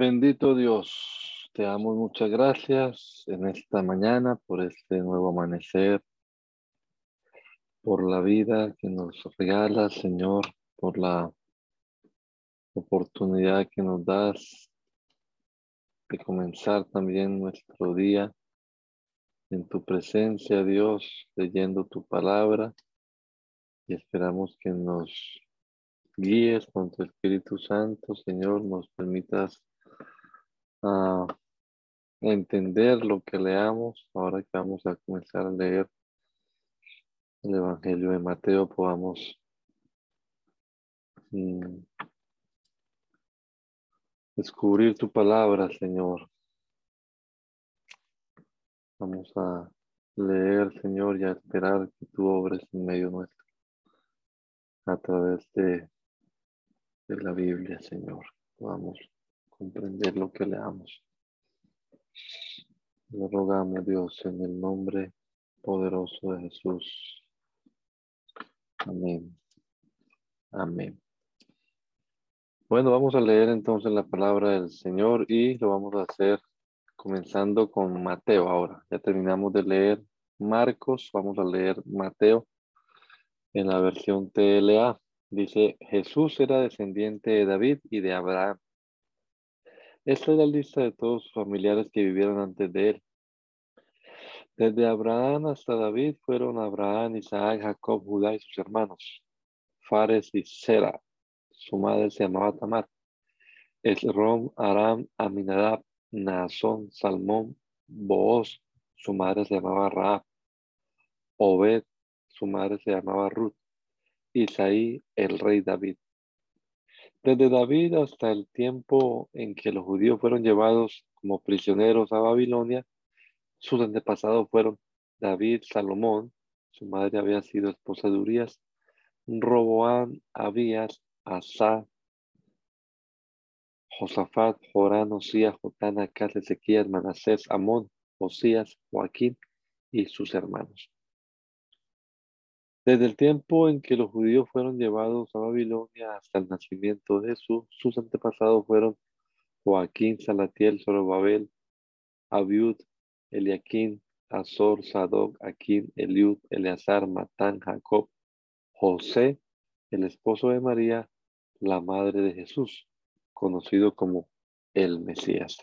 Bendito Dios, te damos muchas gracias en esta mañana por este nuevo amanecer, por la vida que nos regala, Señor, por la oportunidad que nos das de comenzar también nuestro día en tu presencia, Dios, leyendo tu palabra. Y esperamos que nos guíes con tu Espíritu Santo, Señor, nos permitas a entender lo que leamos, ahora que vamos a comenzar a leer el Evangelio de Mateo, podamos mm, descubrir tu palabra, Señor. Vamos a leer, Señor, y a esperar que tú obres en medio nuestro a través de, de la Biblia, Señor. Vamos comprender lo que leamos. Le rogamos, Dios, en el nombre poderoso de Jesús. Amén. Amén. Bueno, vamos a leer entonces la palabra del Señor y lo vamos a hacer comenzando con Mateo ahora. Ya terminamos de leer Marcos, vamos a leer Mateo en la versión TLA. Dice, Jesús era descendiente de David y de Abraham. Esta es la lista de todos sus familiares que vivieron antes de él. Desde Abraham hasta David fueron Abraham, Isaac, Jacob, Judá y sus hermanos. Fares y Sera. Su madre se llamaba Tamar. Esrom, Aram, Aminadab, Naasón, Salmón, Booz. Su madre se llamaba Raab. Obed, su madre se llamaba Ruth. Isaí, el rey David. Desde David hasta el tiempo en que los judíos fueron llevados como prisioneros a Babilonia, sus antepasados fueron David, Salomón, su madre había sido esposa de Urias, Roboán, Abías, Asa, Josafat, Jorán, Osías, Jotán, Acaz, Ezequías, Manasés, Amón, Osías, Joaquín y sus hermanos. Desde el tiempo en que los judíos fueron llevados a Babilonia hasta el nacimiento de Jesús, sus antepasados fueron Joaquín, Salatiel, Zorobabel, Abiud, Eliaquín, Azor, Sadoc, Aquín, Eliud, Eleazar, Matán, Jacob, José, el esposo de María, la madre de Jesús, conocido como el Mesías.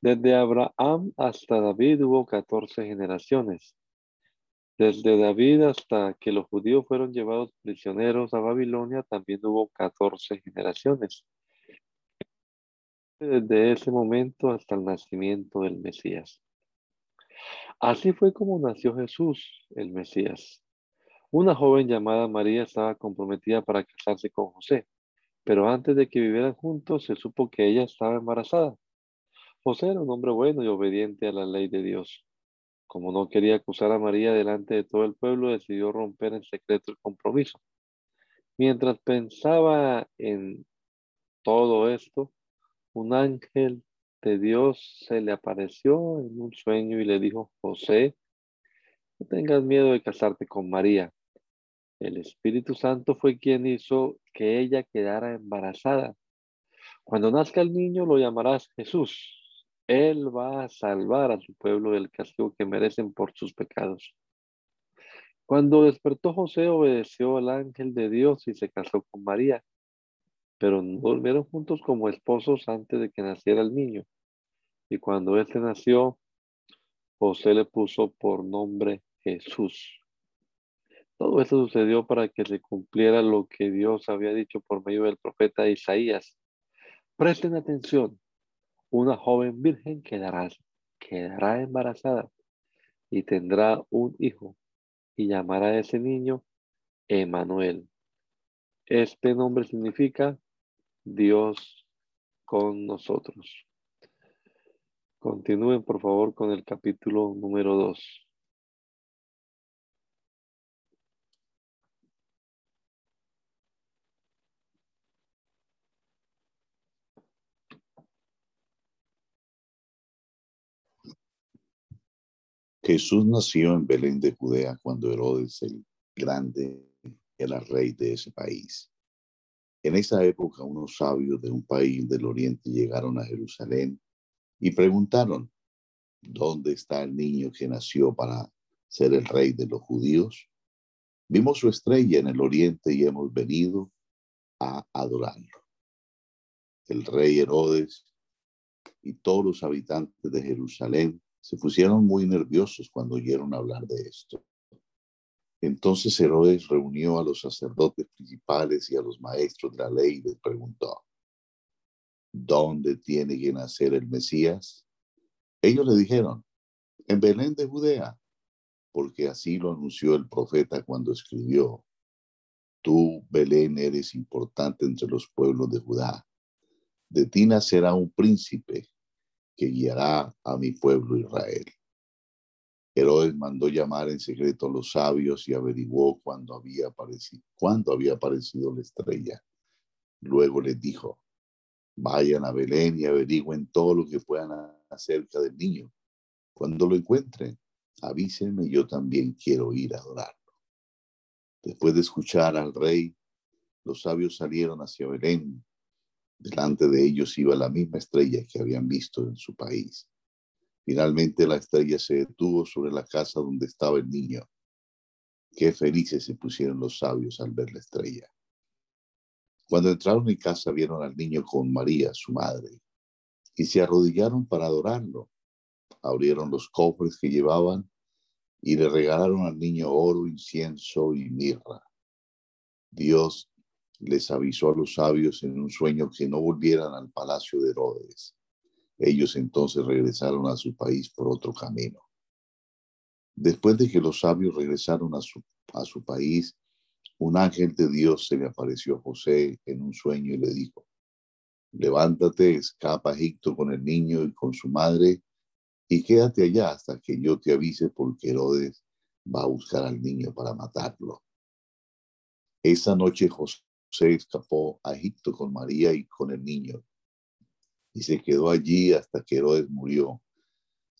Desde Abraham hasta David hubo 14 generaciones. Desde David hasta que los judíos fueron llevados prisioneros a Babilonia, también hubo 14 generaciones. Desde ese momento hasta el nacimiento del Mesías. Así fue como nació Jesús, el Mesías. Una joven llamada María estaba comprometida para casarse con José, pero antes de que vivieran juntos se supo que ella estaba embarazada. José era un hombre bueno y obediente a la ley de Dios. Como no quería acusar a María delante de todo el pueblo, decidió romper en secreto el compromiso. Mientras pensaba en todo esto, un ángel de Dios se le apareció en un sueño y le dijo, José, no tengas miedo de casarte con María. El Espíritu Santo fue quien hizo que ella quedara embarazada. Cuando nazca el niño lo llamarás Jesús él va a salvar a su pueblo del castigo que merecen por sus pecados. Cuando despertó José, obedeció al ángel de Dios y se casó con María, pero no durmieron juntos como esposos antes de que naciera el niño. Y cuando éste nació, José le puso por nombre Jesús. Todo esto sucedió para que se cumpliera lo que Dios había dicho por medio del profeta Isaías. Presten atención. Una joven virgen quedará, quedará embarazada y tendrá un hijo y llamará a ese niño Emanuel. Este nombre significa Dios con nosotros. Continúen por favor con el capítulo número 2. Jesús nació en Belén de Judea cuando Herodes el Grande era rey de ese país. En esa época unos sabios de un país del oriente llegaron a Jerusalén y preguntaron, ¿dónde está el niño que nació para ser el rey de los judíos? Vimos su estrella en el oriente y hemos venido a adorarlo. El rey Herodes y todos los habitantes de Jerusalén se pusieron muy nerviosos cuando oyeron hablar de esto. Entonces Herodes reunió a los sacerdotes principales y a los maestros de la ley y les preguntó, ¿dónde tiene que nacer el Mesías? Ellos le dijeron, en Belén de Judea, porque así lo anunció el profeta cuando escribió, tú, Belén, eres importante entre los pueblos de Judá. De ti nacerá un príncipe que guiará a mi pueblo Israel. Herodes mandó llamar en secreto a los sabios y averiguó cuándo había aparecido, cuándo había aparecido la estrella. Luego les dijo, vayan a Belén y averigüen todo lo que puedan acerca del niño. Cuando lo encuentren, avísenme, yo también quiero ir a adorarlo. Después de escuchar al rey, los sabios salieron hacia Belén Delante de ellos iba la misma estrella que habían visto en su país. Finalmente la estrella se detuvo sobre la casa donde estaba el niño. Qué felices se pusieron los sabios al ver la estrella. Cuando entraron en casa vieron al niño con María, su madre, y se arrodillaron para adorarlo. Abrieron los cofres que llevaban y le regalaron al niño oro, incienso y mirra. Dios les avisó a los sabios en un sueño que no volvieran al palacio de Herodes. Ellos entonces regresaron a su país por otro camino. Después de que los sabios regresaron a su, a su país, un ángel de Dios se le apareció a José en un sueño y le dijo, levántate, escapa a Egipto con el niño y con su madre y quédate allá hasta que yo te avise porque Herodes va a buscar al niño para matarlo. Esa noche José se escapó a Egipto con María y con el niño y se quedó allí hasta que Herodes murió.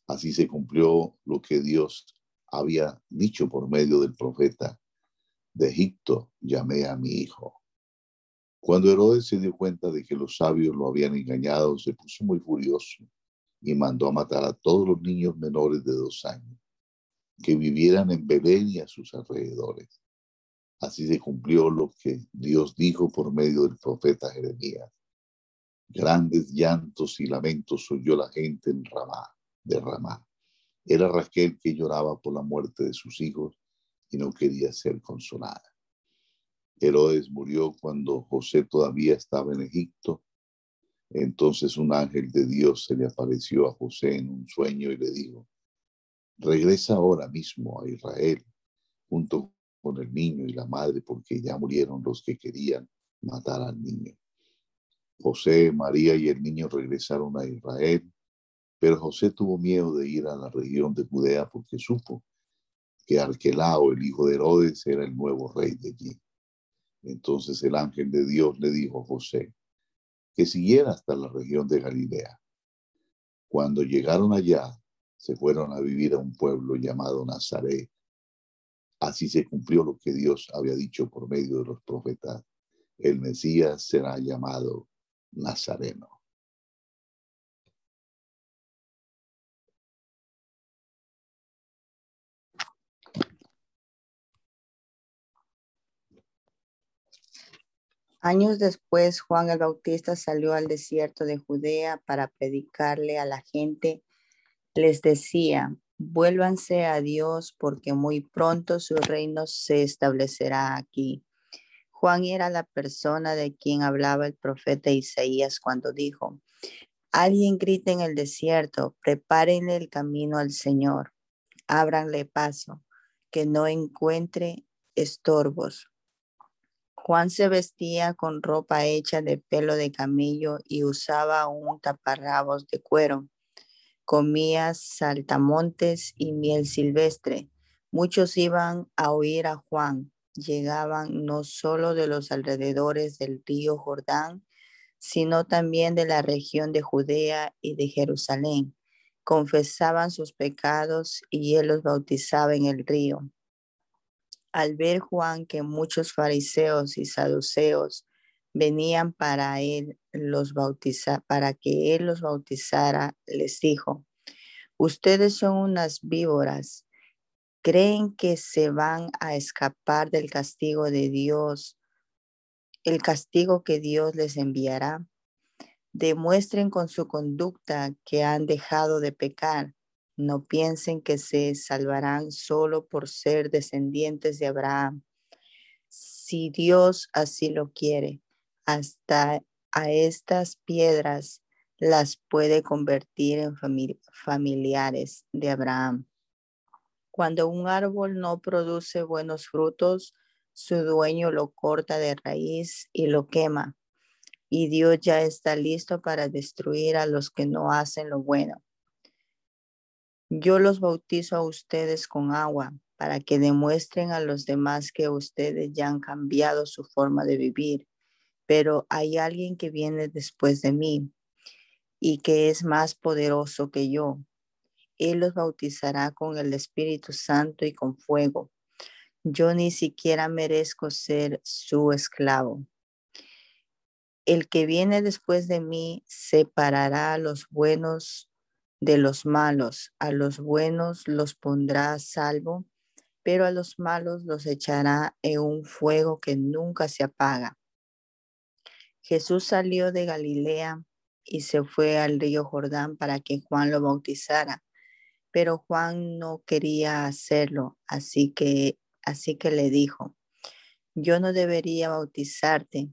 Así se cumplió lo que Dios había dicho por medio del profeta. De Egipto llamé a mi hijo. Cuando Herodes se dio cuenta de que los sabios lo habían engañado, se puso muy furioso y mandó a matar a todos los niños menores de dos años que vivieran en Belén y a sus alrededores. Así se cumplió lo que Dios dijo por medio del profeta Jeremías. Grandes llantos y lamentos oyó la gente en Ramá, de Ramá. Era Raquel que lloraba por la muerte de sus hijos y no quería ser consolada. Herodes murió cuando José todavía estaba en Egipto. Entonces un ángel de Dios se le apareció a José en un sueño y le dijo, regresa ahora mismo a Israel junto con el niño y la madre porque ya murieron los que querían matar al niño. José, María y el niño regresaron a Israel, pero José tuvo miedo de ir a la región de Judea porque supo que Arquelao, el hijo de Herodes, era el nuevo rey de allí. Entonces el ángel de Dios le dijo a José que siguiera hasta la región de Galilea. Cuando llegaron allá, se fueron a vivir a un pueblo llamado Nazaret, Así se cumplió lo que Dios había dicho por medio de los profetas. El Mesías será llamado Nazareno. Años después, Juan el Bautista salió al desierto de Judea para predicarle a la gente. Les decía, Vuélvanse a Dios porque muy pronto su reino se establecerá aquí. Juan era la persona de quien hablaba el profeta Isaías cuando dijo, alguien grita en el desierto, prepárenle el camino al Señor, ábranle paso, que no encuentre estorbos. Juan se vestía con ropa hecha de pelo de camello y usaba un taparrabos de cuero. Comía saltamontes y miel silvestre. Muchos iban a oír a Juan. Llegaban no solo de los alrededores del río Jordán, sino también de la región de Judea y de Jerusalén. Confesaban sus pecados y él los bautizaba en el río. Al ver Juan que muchos fariseos y saduceos venían para él los bautizar, para que él los bautizara, les dijo: Ustedes son unas víboras. ¿Creen que se van a escapar del castigo de Dios, el castigo que Dios les enviará? Demuestren con su conducta que han dejado de pecar. No piensen que se salvarán solo por ser descendientes de Abraham. Si Dios así lo quiere, hasta a estas piedras las puede convertir en familiares de Abraham. Cuando un árbol no produce buenos frutos, su dueño lo corta de raíz y lo quema. Y Dios ya está listo para destruir a los que no hacen lo bueno. Yo los bautizo a ustedes con agua para que demuestren a los demás que ustedes ya han cambiado su forma de vivir. Pero hay alguien que viene después de mí y que es más poderoso que yo. Él los bautizará con el Espíritu Santo y con fuego. Yo ni siquiera merezco ser su esclavo. El que viene después de mí separará a los buenos de los malos. A los buenos los pondrá a salvo, pero a los malos los echará en un fuego que nunca se apaga. Jesús salió de Galilea y se fue al río Jordán para que Juan lo bautizara, pero Juan no quería hacerlo, así que así que le dijo: Yo no debería bautizarte,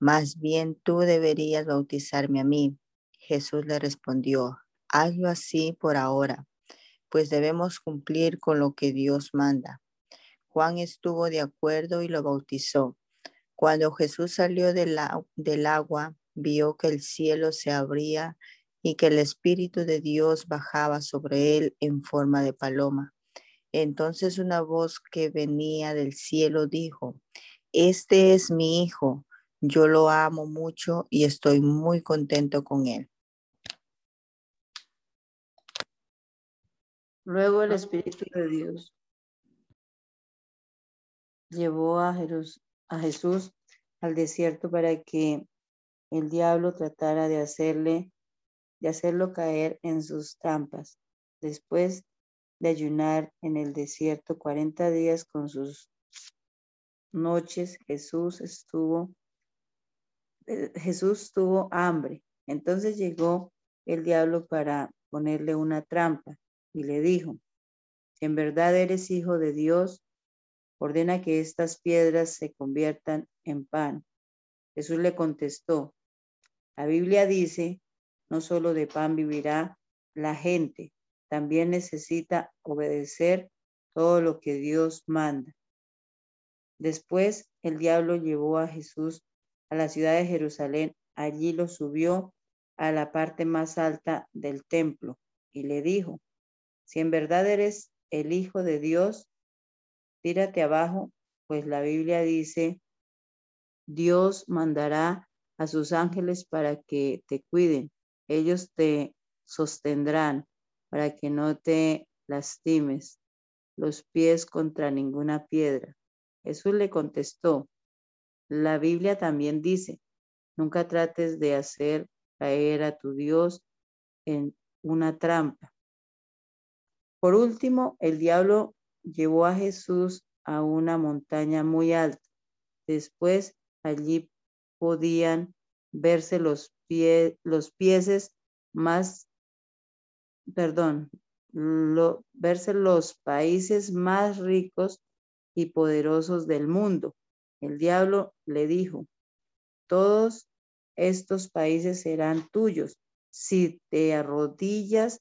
más bien tú deberías bautizarme a mí. Jesús le respondió: hazlo así por ahora, pues debemos cumplir con lo que Dios manda. Juan estuvo de acuerdo y lo bautizó. Cuando Jesús salió del, del agua, vio que el cielo se abría y que el Espíritu de Dios bajaba sobre él en forma de paloma. Entonces una voz que venía del cielo dijo, Este es mi Hijo, yo lo amo mucho y estoy muy contento con él. Luego el Espíritu de Dios llevó a, Jesús al desierto para que el diablo tratara de hacerle, de hacerlo caer en sus trampas. Después de ayunar en el desierto 40 días con sus noches, Jesús estuvo, eh, Jesús tuvo hambre. Entonces llegó el diablo para ponerle una trampa y le dijo, en verdad eres hijo de Dios, ordena que estas piedras se conviertan en pan. Jesús le contestó, la Biblia dice, no solo de pan vivirá la gente, también necesita obedecer todo lo que Dios manda. Después el diablo llevó a Jesús a la ciudad de Jerusalén, allí lo subió a la parte más alta del templo y le dijo, si en verdad eres el Hijo de Dios, tírate abajo, pues la Biblia dice, Dios mandará a sus ángeles para que te cuiden. Ellos te sostendrán para que no te lastimes los pies contra ninguna piedra. Jesús le contestó, la Biblia también dice, nunca trates de hacer caer a tu Dios en una trampa. Por último, el diablo llevó a Jesús a una montaña muy alta. Después allí podían verse los, pies, los pieses más, perdón, verse los países más ricos y poderosos del mundo. El diablo le dijo, todos estos países serán tuyos si te arrodillas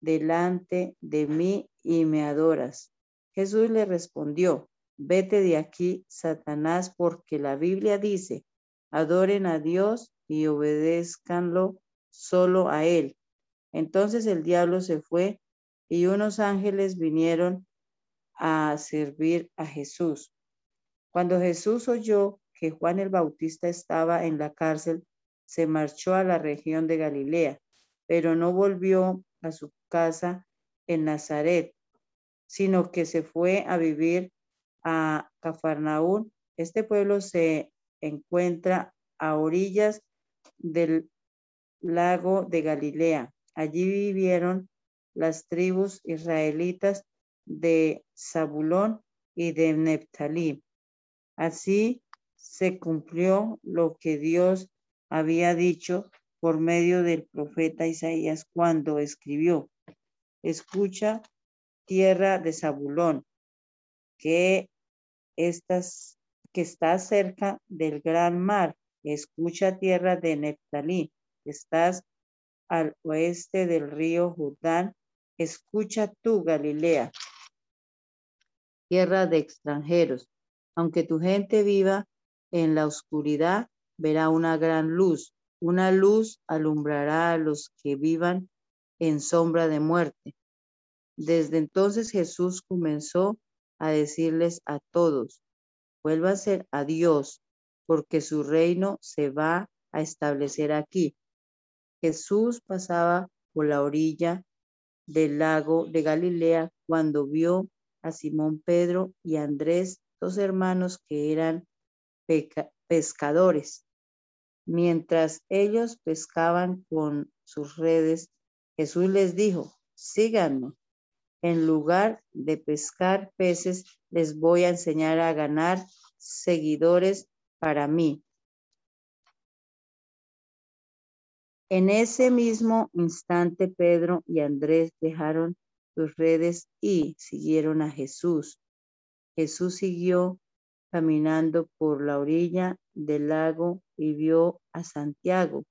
delante de mí y me adoras. Jesús le respondió, vete de aquí, Satanás, porque la Biblia dice, adoren a Dios y obedézcanlo solo a Él. Entonces el diablo se fue y unos ángeles vinieron a servir a Jesús. Cuando Jesús oyó que Juan el Bautista estaba en la cárcel, se marchó a la región de Galilea, pero no volvió a su casa en Nazaret, sino que se fue a vivir a Cafarnaún. Este pueblo se encuentra a orillas del lago de Galilea. Allí vivieron las tribus israelitas de Zabulón y de Neptalí. Así se cumplió lo que Dios había dicho por medio del profeta Isaías cuando escribió, escucha tierra de Zabulón, que, estás, que está cerca del gran mar, escucha tierra de Neptalí, que estás al oeste del río Jordán, escucha tú Galilea, tierra de extranjeros, aunque tu gente viva en la oscuridad, verá una gran luz. Una luz alumbrará a los que vivan en sombra de muerte. Desde entonces Jesús comenzó a decirles a todos, ser a Dios, porque su reino se va a establecer aquí. Jesús pasaba por la orilla del lago de Galilea cuando vio a Simón Pedro y Andrés, dos hermanos que eran pescadores. Mientras ellos pescaban con sus redes, Jesús les dijo, síganme. En lugar de pescar peces, les voy a enseñar a ganar seguidores para mí. En ese mismo instante, Pedro y Andrés dejaron sus redes y siguieron a Jesús. Jesús siguió caminando por la orilla del lago y vio a Santiago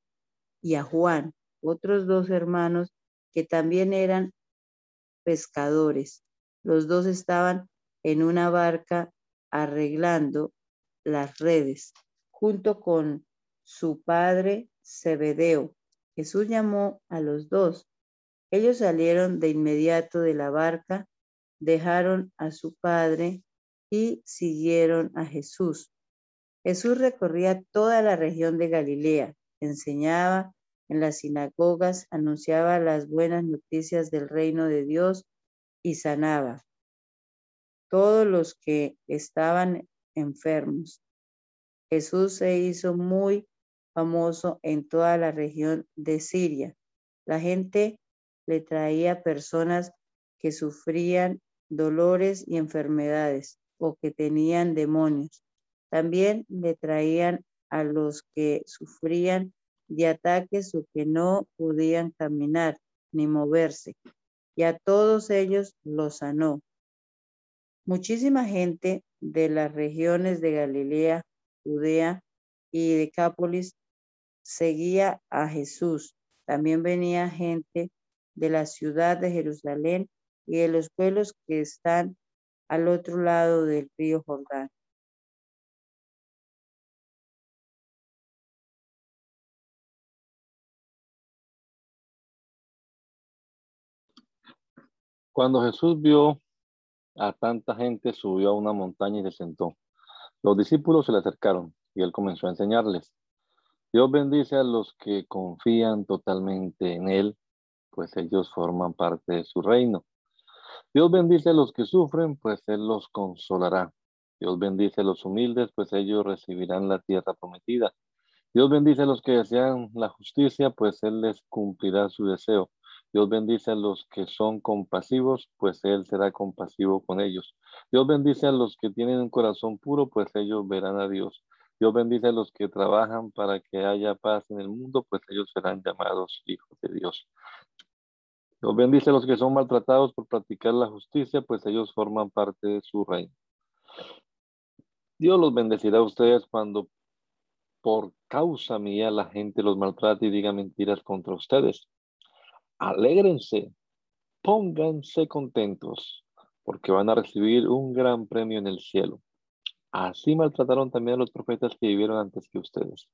y a Juan, otros dos hermanos que también eran pescadores. Los dos estaban en una barca arreglando las redes, junto con su padre Zebedeo. Jesús llamó a los dos. Ellos salieron de inmediato de la barca, dejaron a su padre y siguieron a Jesús. Jesús recorría toda la región de Galilea, enseñaba en las sinagogas, anunciaba las buenas noticias del reino de Dios y sanaba todos los que estaban enfermos. Jesús se hizo muy famoso en toda la región de Siria. La gente le traía personas que sufrían dolores y enfermedades o que tenían demonios. También le traían a los que sufrían de ataques o que no podían caminar ni moverse, y a todos ellos los sanó. Muchísima gente de las regiones de Galilea, Judea y Decápolis seguía a Jesús. También venía gente de la ciudad de Jerusalén y de los pueblos que están al otro lado del río Jordán. Cuando Jesús vio a tanta gente, subió a una montaña y se sentó. Los discípulos se le acercaron y él comenzó a enseñarles. Dios bendice a los que confían totalmente en Él, pues ellos forman parte de su reino. Dios bendice a los que sufren, pues Él los consolará. Dios bendice a los humildes, pues ellos recibirán la tierra prometida. Dios bendice a los que desean la justicia, pues Él les cumplirá su deseo. Dios bendice a los que son compasivos, pues Él será compasivo con ellos. Dios bendice a los que tienen un corazón puro, pues ellos verán a Dios. Dios bendice a los que trabajan para que haya paz en el mundo, pues ellos serán llamados hijos de Dios. Dios bendice a los que son maltratados por practicar la justicia, pues ellos forman parte de su reino. Dios los bendecirá a ustedes cuando por causa mía la gente los maltrate y diga mentiras contra ustedes. Alégrense, pónganse contentos, porque van a recibir un gran premio en el cielo. Así maltrataron también a los profetas que vivieron antes que ustedes.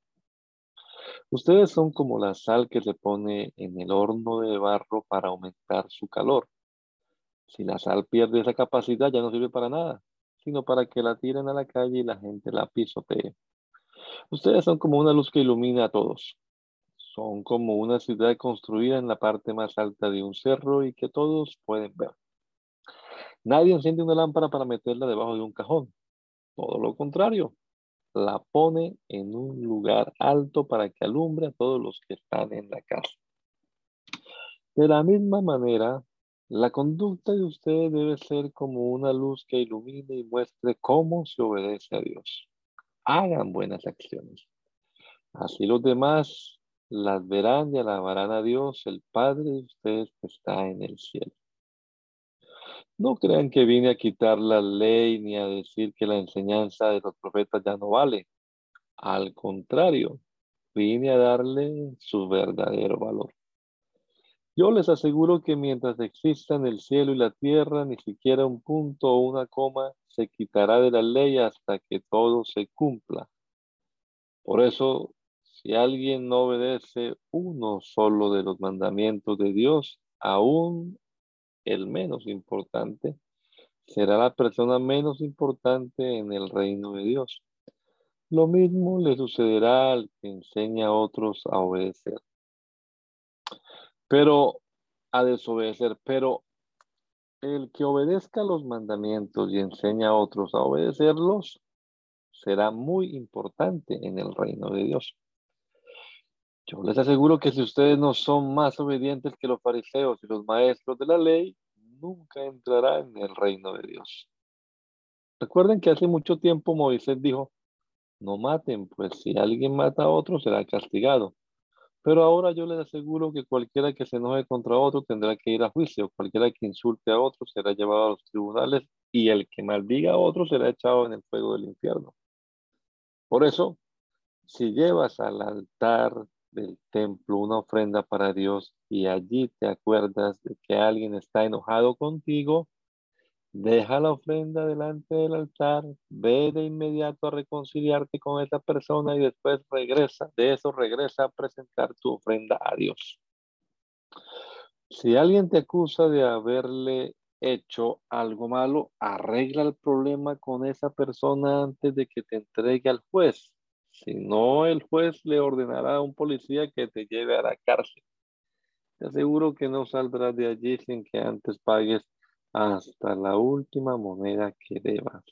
Ustedes son como la sal que se pone en el horno de barro para aumentar su calor. Si la sal pierde esa capacidad, ya no sirve para nada, sino para que la tiren a la calle y la gente la pisotee. Ustedes son como una luz que ilumina a todos. Son como una ciudad construida en la parte más alta de un cerro y que todos pueden ver. Nadie enciende una lámpara para meterla debajo de un cajón. Todo lo contrario, la pone en un lugar alto para que alumbre a todos los que están en la casa. De la misma manera, la conducta de ustedes debe ser como una luz que ilumine y muestre cómo se obedece a Dios. Hagan buenas acciones. Así los demás las verán y alabarán a Dios, el Padre de ustedes que está en el cielo. No crean que vine a quitar la ley ni a decir que la enseñanza de los profetas ya no vale. Al contrario, vine a darle su verdadero valor. Yo les aseguro que mientras existan el cielo y la tierra, ni siquiera un punto o una coma se quitará de la ley hasta que todo se cumpla. Por eso, si alguien no obedece uno solo de los mandamientos de Dios, aún el menos importante, será la persona menos importante en el reino de Dios. Lo mismo le sucederá al que enseña a otros a obedecer. Pero a desobedecer, pero el que obedezca los mandamientos y enseña a otros a obedecerlos será muy importante en el reino de Dios. Yo les aseguro que si ustedes no son más obedientes que los fariseos y los maestros de la ley, nunca entrarán en el reino de Dios. Recuerden que hace mucho tiempo Moisés dijo, no maten, pues si alguien mata a otro será castigado. Pero ahora yo les aseguro que cualquiera que se enoje contra otro tendrá que ir a juicio, cualquiera que insulte a otro será llevado a los tribunales y el que maldiga a otro será echado en el fuego del infierno. Por eso, si llevas al altar del templo una ofrenda para Dios y allí te acuerdas de que alguien está enojado contigo, deja la ofrenda delante del altar, ve de inmediato a reconciliarte con esa persona y después regresa, de eso regresa a presentar tu ofrenda a Dios. Si alguien te acusa de haberle hecho algo malo, arregla el problema con esa persona antes de que te entregue al juez si no, el juez le ordenará a un policía que te lleve a la cárcel. Te aseguro que no saldrás de allí sin que antes pagues hasta la última moneda que debas.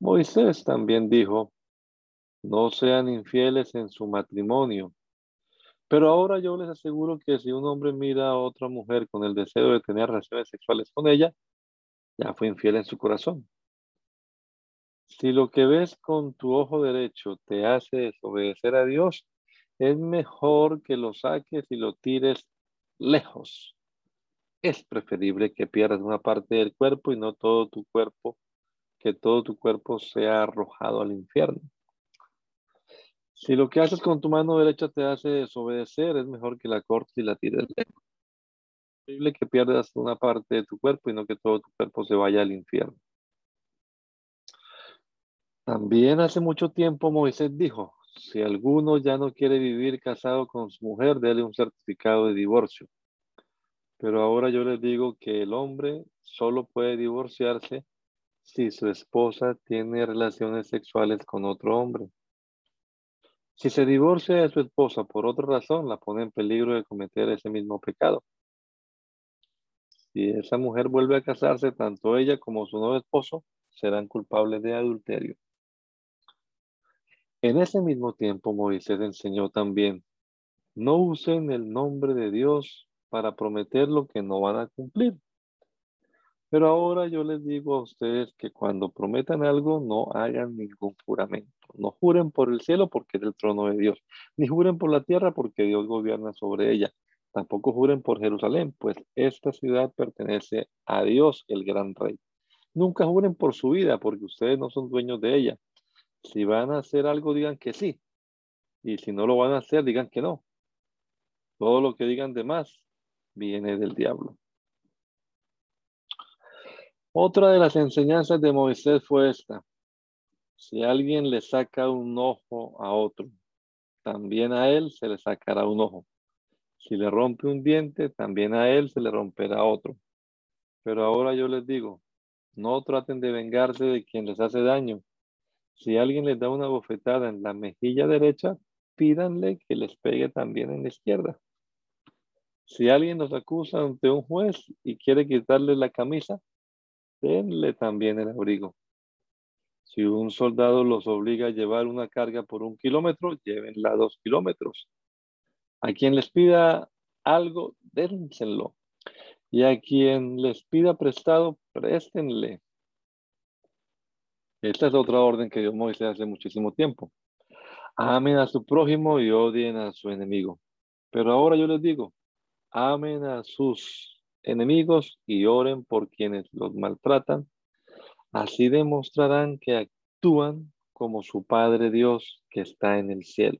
Moisés también dijo, no sean infieles en su matrimonio. Pero ahora yo les aseguro que si un hombre mira a otra mujer con el deseo de tener relaciones sexuales con ella, ya fue infiel en su corazón. Si lo que ves con tu ojo derecho te hace desobedecer a Dios, es mejor que lo saques y lo tires lejos. Es preferible que pierdas una parte del cuerpo y no todo tu cuerpo, que todo tu cuerpo sea arrojado al infierno. Si lo que haces con tu mano derecha te hace desobedecer, es mejor que la cortes y la tires lejos. Es preferible que pierdas una parte de tu cuerpo y no que todo tu cuerpo se vaya al infierno. También hace mucho tiempo Moisés dijo, si alguno ya no quiere vivir casado con su mujer, déle un certificado de divorcio. Pero ahora yo les digo que el hombre solo puede divorciarse si su esposa tiene relaciones sexuales con otro hombre. Si se divorcia de su esposa por otra razón, la pone en peligro de cometer ese mismo pecado. Si esa mujer vuelve a casarse, tanto ella como su nuevo esposo serán culpables de adulterio. En ese mismo tiempo Moisés enseñó también, no usen el nombre de Dios para prometer lo que no van a cumplir. Pero ahora yo les digo a ustedes que cuando prometan algo no hagan ningún juramento. No juren por el cielo porque es el trono de Dios, ni juren por la tierra porque Dios gobierna sobre ella. Tampoco juren por Jerusalén, pues esta ciudad pertenece a Dios, el gran rey. Nunca juren por su vida porque ustedes no son dueños de ella. Si van a hacer algo, digan que sí. Y si no lo van a hacer, digan que no. Todo lo que digan de más viene del diablo. Otra de las enseñanzas de Moisés fue esta. Si alguien le saca un ojo a otro, también a él se le sacará un ojo. Si le rompe un diente, también a él se le romperá otro. Pero ahora yo les digo, no traten de vengarse de quien les hace daño. Si alguien les da una bofetada en la mejilla derecha, pídanle que les pegue también en la izquierda. Si alguien nos acusa ante un juez y quiere quitarle la camisa, denle también el abrigo. Si un soldado los obliga a llevar una carga por un kilómetro, llévenla dos kilómetros. A quien les pida algo, dénselo. Y a quien les pida prestado, préstenle. Esta es otra orden que dio Moisés hace muchísimo tiempo. Amen a su prójimo y odien a su enemigo. Pero ahora yo les digo, amen a sus enemigos y oren por quienes los maltratan. Así demostrarán que actúan como su Padre Dios que está en el cielo.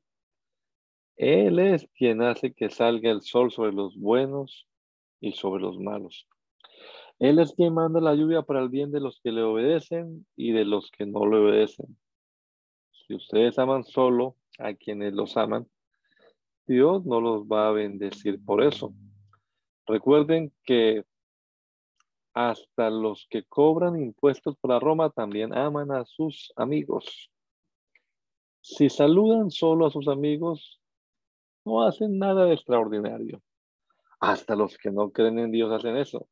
Él es quien hace que salga el sol sobre los buenos y sobre los malos. Él es quien manda la lluvia para el bien de los que le obedecen y de los que no le obedecen. Si ustedes aman solo a quienes los aman, Dios no los va a bendecir por eso. Recuerden que hasta los que cobran impuestos para Roma también aman a sus amigos. Si saludan solo a sus amigos, no hacen nada de extraordinario. Hasta los que no creen en Dios hacen eso.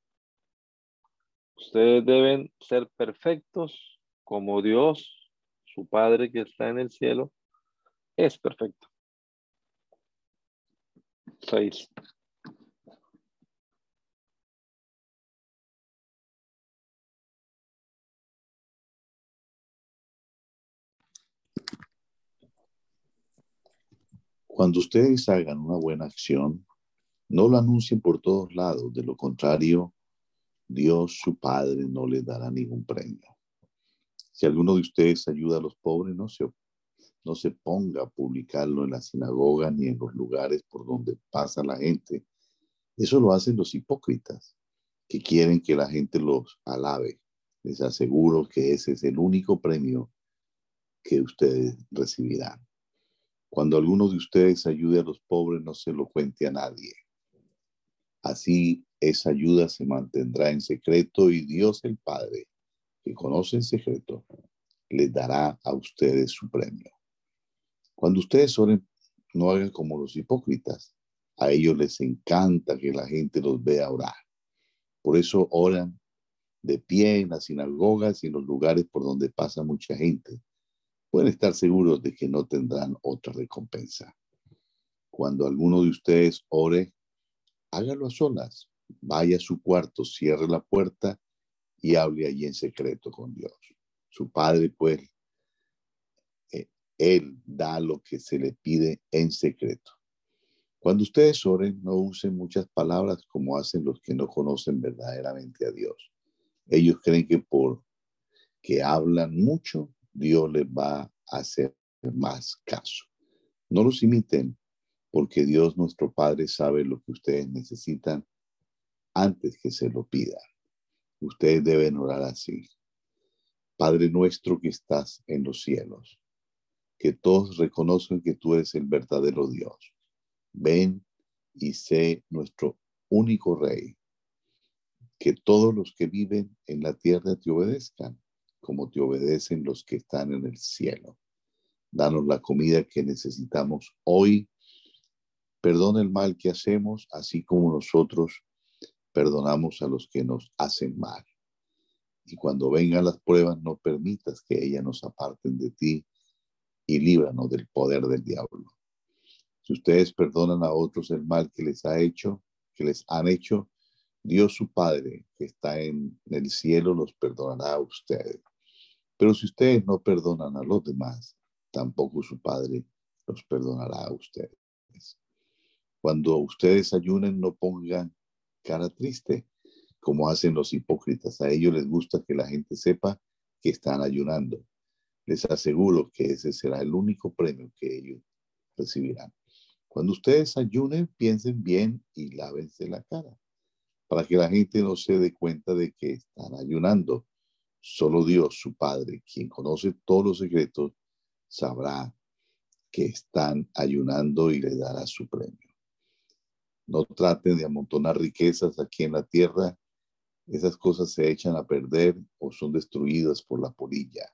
Ustedes deben ser perfectos como Dios, su Padre que está en el cielo, es perfecto. 6. Cuando ustedes hagan una buena acción, no lo anuncien por todos lados. De lo contrario, Dios, su Padre, no les dará ningún premio. Si alguno de ustedes ayuda a los pobres, no se, no se ponga a publicarlo en la sinagoga ni en los lugares por donde pasa la gente. Eso lo hacen los hipócritas, que quieren que la gente los alabe. Les aseguro que ese es el único premio que ustedes recibirán. Cuando alguno de ustedes ayude a los pobres, no se lo cuente a nadie. Así esa ayuda se mantendrá en secreto y Dios el Padre, que conoce en secreto, les dará a ustedes su premio. Cuando ustedes oren, no hagan como los hipócritas. A ellos les encanta que la gente los vea orar. Por eso oran de pie en las sinagogas y en los lugares por donde pasa mucha gente pueden estar seguros de que no tendrán otra recompensa. Cuando alguno de ustedes ore, hágalo a solas. Vaya a su cuarto, cierre la puerta y hable allí en secreto con Dios. Su Padre, pues, eh, Él da lo que se le pide en secreto. Cuando ustedes oren, no usen muchas palabras como hacen los que no conocen verdaderamente a Dios. Ellos creen que por que hablan mucho, Dios les va a hacer más caso. No los imiten, porque Dios nuestro Padre sabe lo que ustedes necesitan antes que se lo pidan. Ustedes deben orar así. Padre nuestro que estás en los cielos, que todos reconozcan que tú eres el verdadero Dios. Ven y sé nuestro único Rey. Que todos los que viven en la tierra te obedezcan como te obedecen los que están en el cielo. Danos la comida que necesitamos hoy. Perdona el mal que hacemos, así como nosotros perdonamos a los que nos hacen mal. Y cuando vengan las pruebas, no permitas que ellas nos aparten de ti y líbranos del poder del diablo. Si ustedes perdonan a otros el mal que les ha hecho, que les han hecho, Dios su Padre, que está en el cielo, los perdonará a ustedes. Pero si ustedes no perdonan a los demás, tampoco su Padre los perdonará a ustedes. Cuando ustedes ayunen, no pongan cara triste, como hacen los hipócritas. A ellos les gusta que la gente sepa que están ayunando. Les aseguro que ese será el único premio que ellos recibirán. Cuando ustedes ayunen, piensen bien y lávense la cara, para que la gente no se dé cuenta de que están ayunando. Solo Dios, su Padre, quien conoce todos los secretos, sabrá que están ayunando y le dará su premio. No traten de amontonar riquezas aquí en la tierra. Esas cosas se echan a perder o son destruidas por la polilla.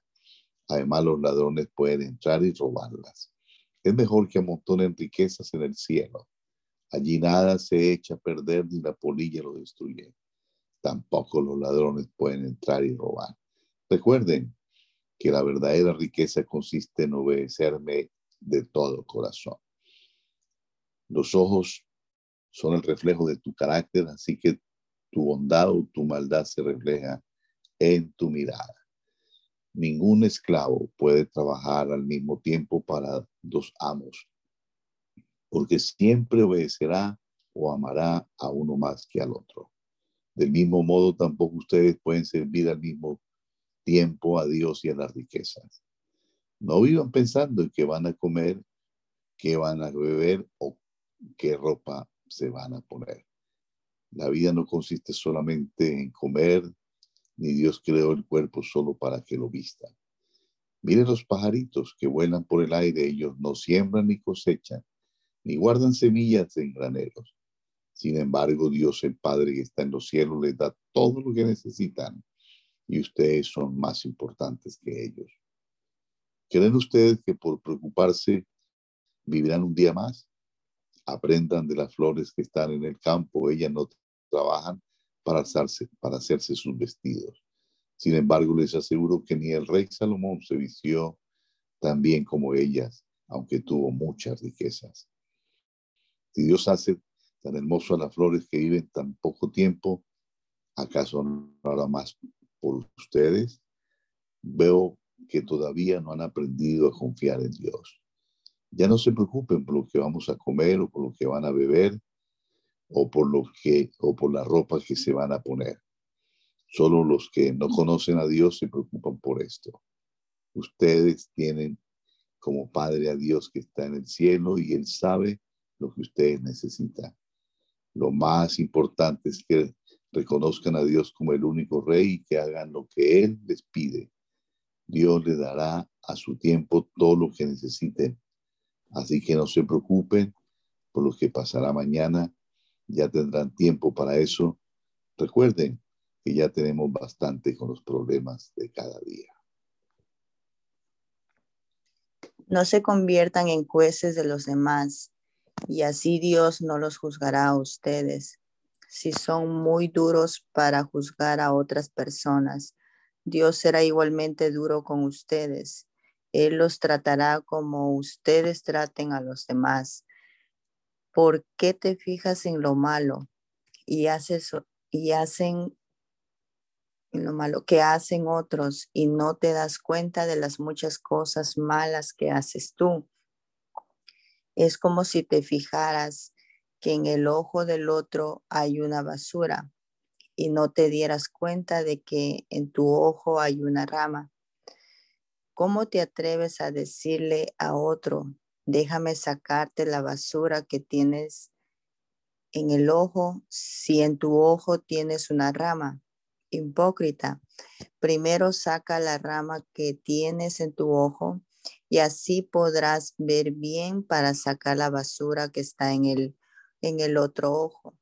Además, los ladrones pueden entrar y robarlas. Es mejor que amontonen riquezas en el cielo. Allí nada se echa a perder ni la polilla lo destruye. Tampoco los ladrones pueden entrar y robar. Recuerden que la verdadera riqueza consiste en obedecerme de todo corazón. Los ojos son el reflejo de tu carácter, así que tu bondad o tu maldad se refleja en tu mirada. Ningún esclavo puede trabajar al mismo tiempo para dos amos, porque siempre obedecerá o amará a uno más que al otro. Del mismo modo, tampoco ustedes pueden servir al mismo tiempo a Dios y a las riquezas. No vivan pensando en qué van a comer, qué van a beber o qué ropa se van a poner. La vida no consiste solamente en comer, ni Dios creó el cuerpo solo para que lo vista. Miren los pajaritos que vuelan por el aire, ellos no siembran ni cosechan, ni guardan semillas en graneros. Sin embargo, Dios el Padre que está en los cielos les da todo lo que necesitan y ustedes son más importantes que ellos. ¿Creen ustedes que por preocuparse vivirán un día más? Aprendan de las flores que están en el campo, ellas no trabajan para, hacerse, sus vestidos. Sin embargo, les aseguro que ni el rey Salomón se vistió tan bien como ellas, aunque tuvo muchas riquezas. Si Dios hace tan hermoso a las flores que viven tan poco tiempo, ¿acaso no hará más por ustedes? Veo que todavía no han aprendido a confiar en Dios. Ya no se preocupen por lo que vamos a comer o por lo que van a beber o por lo que o por la ropa que se van a poner. Solo los que no conocen a Dios se preocupan por esto. Ustedes tienen como Padre a Dios que está en el cielo y Él sabe lo que ustedes necesitan. Lo más importante es que reconozcan a Dios como el único rey y que hagan lo que Él les pide. Dios les dará a su tiempo todo lo que necesiten Así que no se preocupen por lo que pasará mañana, ya tendrán tiempo para eso. Recuerden que ya tenemos bastante con los problemas de cada día. No se conviertan en jueces de los demás y así Dios no los juzgará a ustedes. Si son muy duros para juzgar a otras personas, Dios será igualmente duro con ustedes él los tratará como ustedes traten a los demás. ¿Por qué te fijas en lo malo y haces y hacen en lo malo que hacen otros y no te das cuenta de las muchas cosas malas que haces tú? Es como si te fijaras que en el ojo del otro hay una basura y no te dieras cuenta de que en tu ojo hay una rama. ¿Cómo te atreves a decirle a otro, déjame sacarte la basura que tienes en el ojo si en tu ojo tienes una rama? Hipócrita, primero saca la rama que tienes en tu ojo y así podrás ver bien para sacar la basura que está en el, en el otro ojo.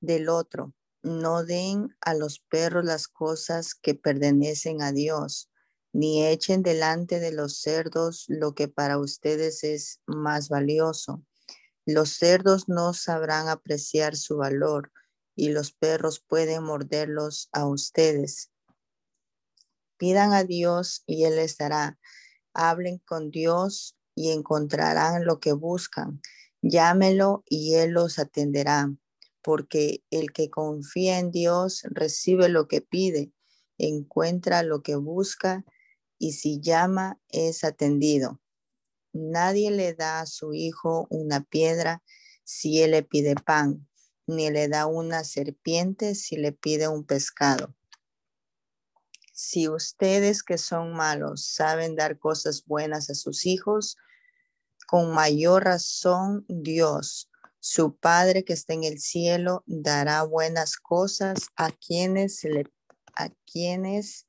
Del otro, no den a los perros las cosas que pertenecen a Dios ni echen delante de los cerdos lo que para ustedes es más valioso. Los cerdos no sabrán apreciar su valor y los perros pueden morderlos a ustedes. Pidan a Dios y Él les dará. Hablen con Dios y encontrarán lo que buscan. Llámelo y Él los atenderá, porque el que confía en Dios recibe lo que pide, encuentra lo que busca y si llama es atendido. Nadie le da a su hijo una piedra si él le pide pan. ni le da una serpiente si le pide un pescado. Si ustedes que son malos saben dar cosas buenas a sus hijos, con mayor razón Dios, su Padre que está en el cielo, dará buenas cosas a quienes le, a quienes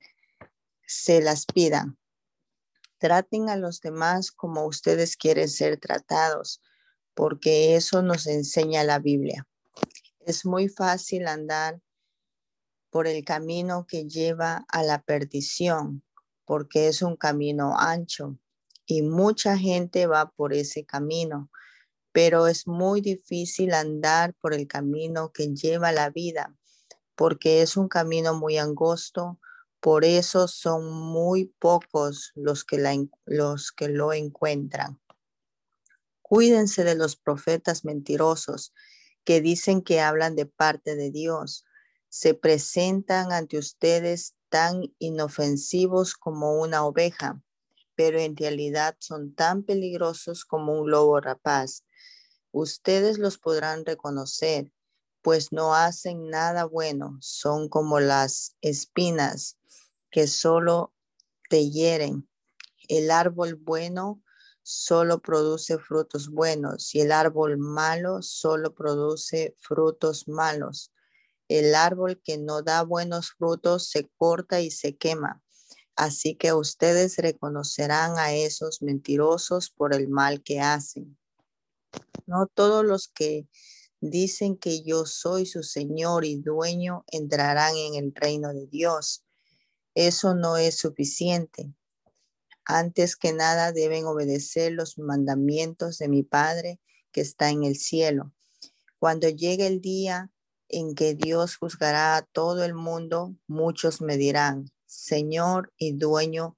se las pidan. Traten a los demás como ustedes quieren ser tratados, porque eso nos enseña la Biblia. Es muy fácil andar por el camino que lleva a la perdición, porque es un camino ancho y mucha gente va por ese camino, pero es muy difícil andar por el camino que lleva la vida, porque es un camino muy angosto, por eso son muy pocos los que, los que lo encuentran. Cuídense de los profetas mentirosos que dicen que hablan de parte de Dios se presentan ante ustedes tan inofensivos como una oveja, pero en realidad son tan peligrosos como un lobo rapaz. Ustedes los podrán reconocer, pues no hacen nada bueno, son como las espinas que solo te hieren. El árbol bueno solo produce frutos buenos y el árbol malo solo produce frutos malos. El árbol que no da buenos frutos se corta y se quema. Así que ustedes reconocerán a esos mentirosos por el mal que hacen. No todos los que dicen que yo soy su Señor y dueño entrarán en el reino de Dios. Eso no es suficiente. Antes que nada deben obedecer los mandamientos de mi Padre que está en el cielo. Cuando llegue el día en que Dios juzgará a todo el mundo, muchos me dirán, Señor y dueño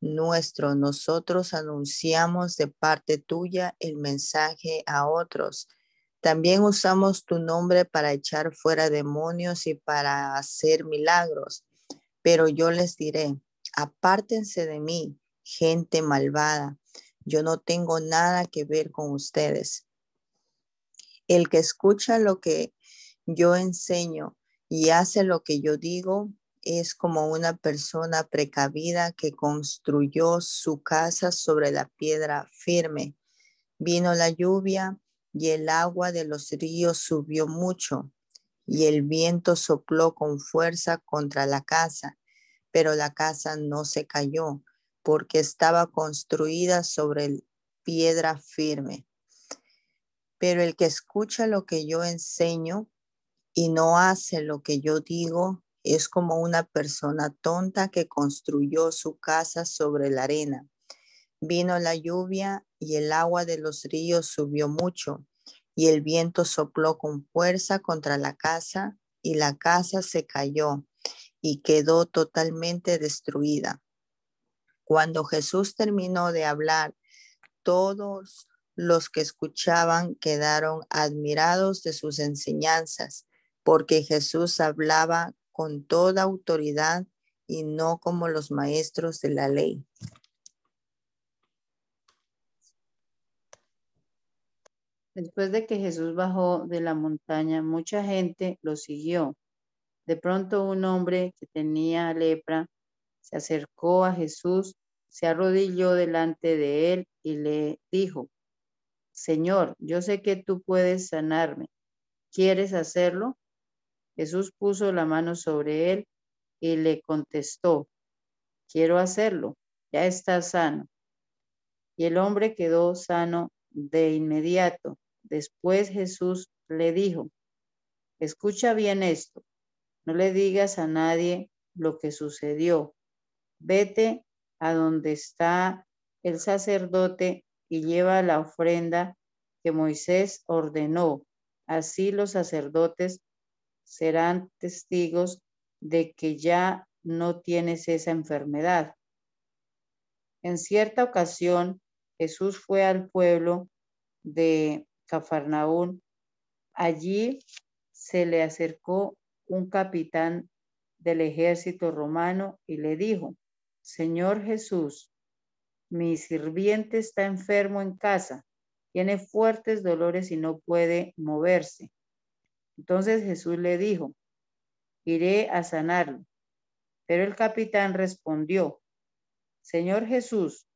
nuestro, nosotros anunciamos de parte tuya el mensaje a otros. También usamos tu nombre para echar fuera demonios y para hacer milagros. Pero yo les diré, apártense de mí, gente malvada. Yo no tengo nada que ver con ustedes. El que escucha lo que yo enseño y hace lo que yo digo, es como una persona precavida que construyó su casa sobre la piedra firme. Vino la lluvia y el agua de los ríos subió mucho y el viento sopló con fuerza contra la casa, pero la casa no se cayó porque estaba construida sobre piedra firme. Pero el que escucha lo que yo enseño y no hace lo que yo digo, es como una persona tonta que construyó su casa sobre la arena. Vino la lluvia y el agua de los ríos subió mucho y el viento sopló con fuerza contra la casa y la casa se cayó y quedó totalmente destruida. Cuando Jesús terminó de hablar, todos los que escuchaban quedaron admirados de sus enseñanzas porque Jesús hablaba con toda autoridad y no como los maestros de la ley. Después de que Jesús bajó de la montaña, mucha gente lo siguió. De pronto un hombre que tenía lepra se acercó a Jesús, se arrodilló delante de él y le dijo, Señor, yo sé que tú puedes sanarme. ¿Quieres hacerlo? Jesús puso la mano sobre él y le contestó, quiero hacerlo, ya está sano. Y el hombre quedó sano de inmediato. Después Jesús le dijo, escucha bien esto, no le digas a nadie lo que sucedió. Vete a donde está el sacerdote y lleva la ofrenda que Moisés ordenó. Así los sacerdotes serán testigos de que ya no tienes esa enfermedad. En cierta ocasión, Jesús fue al pueblo de Cafarnaún. Allí se le acercó un capitán del ejército romano y le dijo, Señor Jesús, mi sirviente está enfermo en casa, tiene fuertes dolores y no puede moverse. Entonces Jesús le dijo, iré a sanarlo. Pero el capitán respondió, Señor Jesús,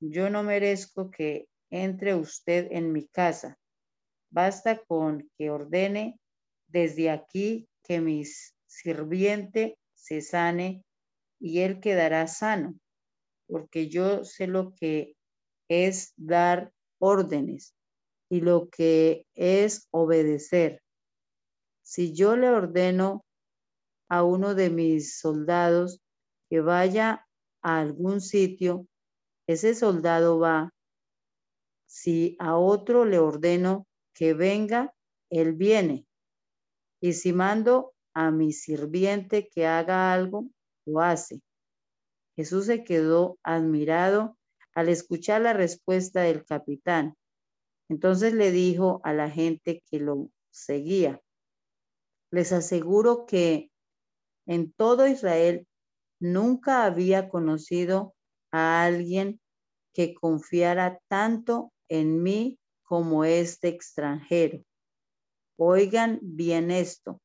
yo no merezco que entre usted en mi casa. Basta con que ordene desde aquí que mi sirviente se sane y él quedará sano, porque yo sé lo que es dar órdenes y lo que es obedecer. Si yo le ordeno a uno de mis soldados que vaya a algún sitio, ese soldado va. Si a otro le ordeno que venga, él viene. Y si mando a mi sirviente que haga algo, lo hace. Jesús se quedó admirado al escuchar la respuesta del capitán. Entonces le dijo a la gente que lo seguía, les aseguro que en todo Israel nunca había conocido a alguien que confiara tanto en mí como este extranjero. Oigan bien esto.